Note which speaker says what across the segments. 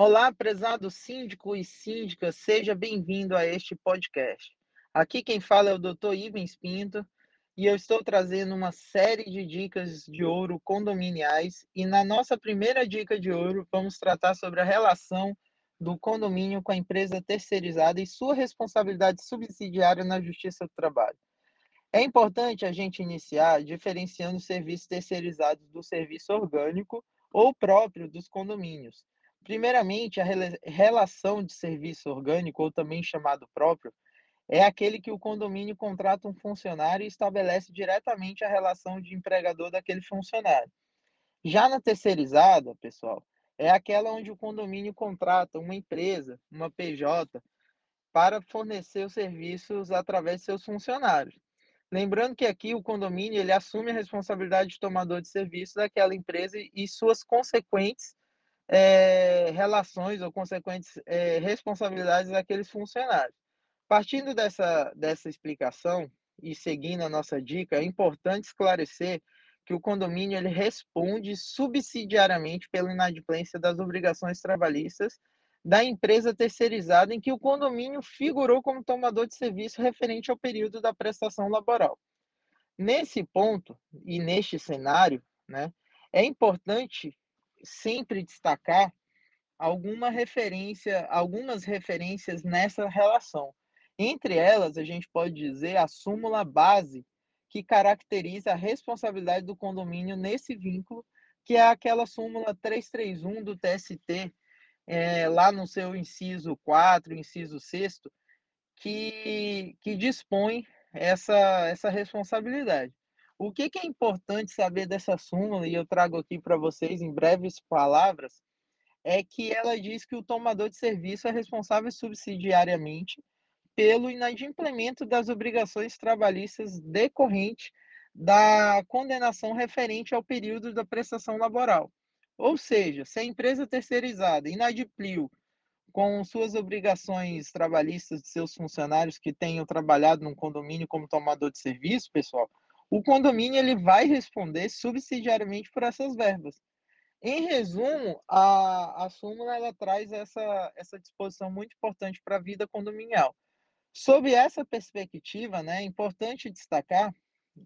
Speaker 1: Olá, prezado síndico e síndica, seja bem-vindo a este podcast. Aqui quem fala é o Dr. Ivens Pinto e eu estou trazendo uma série de dicas de ouro condominiais e na nossa primeira dica de ouro vamos tratar sobre a relação do condomínio com a empresa terceirizada e sua responsabilidade subsidiária na Justiça do Trabalho. É importante a gente iniciar diferenciando os serviços terceirizados do serviço orgânico ou próprio dos condomínios. Primeiramente, a relação de serviço orgânico, ou também chamado próprio, é aquele que o condomínio contrata um funcionário e estabelece diretamente a relação de empregador daquele funcionário. Já na terceirizada, pessoal, é aquela onde o condomínio contrata uma empresa, uma PJ, para fornecer os serviços através de seus funcionários. Lembrando que aqui o condomínio ele assume a responsabilidade de tomador de serviço daquela empresa e suas consequentes é, relações ou consequentes é, responsabilidades daqueles funcionários. Partindo dessa, dessa explicação e seguindo a nossa dica, é importante esclarecer que o condomínio ele responde subsidiariamente pela inadimplência das obrigações trabalhistas da empresa terceirizada em que o condomínio figurou como tomador de serviço referente ao período da prestação laboral. Nesse ponto e neste cenário, né, é importante sempre destacar alguma referência, algumas referências nessa relação. Entre elas, a gente pode dizer a súmula base que caracteriza a responsabilidade do condomínio nesse vínculo, que é aquela súmula 331 do TST, é, lá no seu inciso 4, inciso 6, que, que dispõe essa, essa responsabilidade. O que, que é importante saber dessa súmula, e eu trago aqui para vocês em breves palavras, é que ela diz que o tomador de serviço é responsável subsidiariamente pelo inadimplemento das obrigações trabalhistas decorrente da condenação referente ao período da prestação laboral. Ou seja, se a empresa terceirizada inadimpliu com suas obrigações trabalhistas de seus funcionários que tenham trabalhado num condomínio como tomador de serviço, pessoal, o condomínio ele vai responder subsidiariamente por essas verbas. Em resumo, a, a súmula ela traz essa, essa disposição muito importante para a vida condominial. Sob essa perspectiva, né, é importante destacar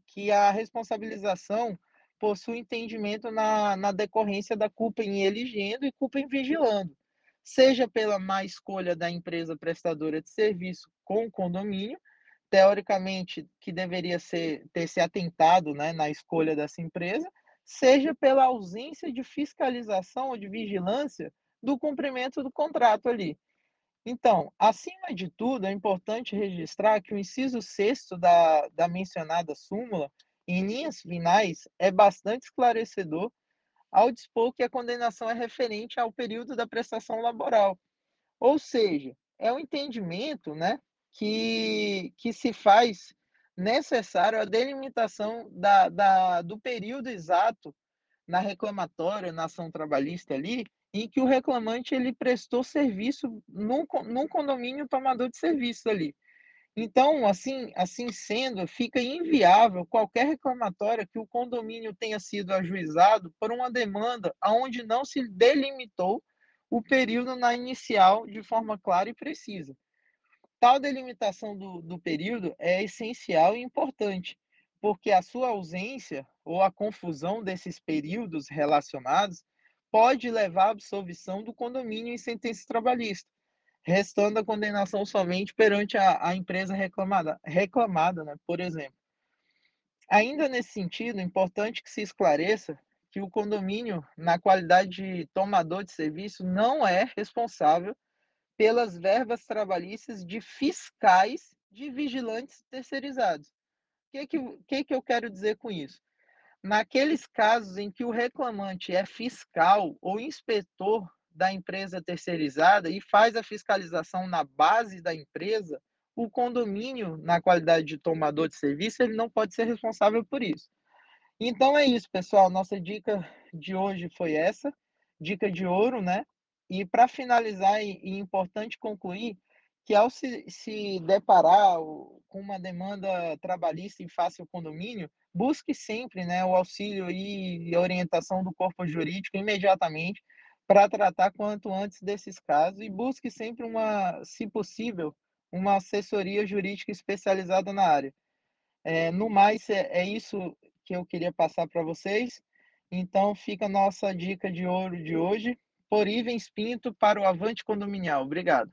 Speaker 1: que a responsabilização possui entendimento na, na decorrência da culpa em elegendo e culpa em vigilando, seja pela má escolha da empresa prestadora de serviço com o condomínio, teoricamente, que deveria ser, ter se atentado né, na escolha dessa empresa, seja pela ausência de fiscalização ou de vigilância do cumprimento do contrato ali. Então, acima de tudo, é importante registrar que o inciso 6 da, da mencionada súmula, em linhas finais, é bastante esclarecedor ao dispor que a condenação é referente ao período da prestação laboral. Ou seja, é o entendimento né, que, que se faz necessário a delimitação da, da, do período exato na reclamatória, na ação trabalhista ali, em que o reclamante ele prestou serviço num, num condomínio tomador de serviço ali. Então, assim, assim sendo, fica inviável qualquer reclamatória que o condomínio tenha sido ajuizado por uma demanda onde não se delimitou o período na inicial de forma clara e precisa. Tal delimitação do, do período é essencial e importante, porque a sua ausência ou a confusão desses períodos relacionados pode levar à absolvição do condomínio em sentença trabalhista, restando a condenação somente perante a, a empresa reclamada, reclamada né, por exemplo. Ainda nesse sentido, é importante que se esclareça que o condomínio, na qualidade de tomador de serviço, não é responsável pelas verbas trabalhistas de fiscais de vigilantes terceirizados. O que, que, que, que eu quero dizer com isso? Naqueles casos em que o reclamante é fiscal ou inspetor da empresa terceirizada e faz a fiscalização na base da empresa, o condomínio, na qualidade de tomador de serviço, ele não pode ser responsável por isso. Então é isso, pessoal. Nossa dica de hoje foi essa, dica de ouro, né? E para finalizar, é importante concluir que ao se, se deparar com uma demanda trabalhista em ao condomínio, busque sempre né, o auxílio e orientação do corpo jurídico imediatamente para tratar quanto antes desses casos e busque sempre uma se possível, uma assessoria jurídica especializada na área. Eh, no mais, é é isso que eu queria passar para vocês, então fica a nossa dica de ouro de hoje, por Ivens Pinto para o Avante Condominial. Obrigado.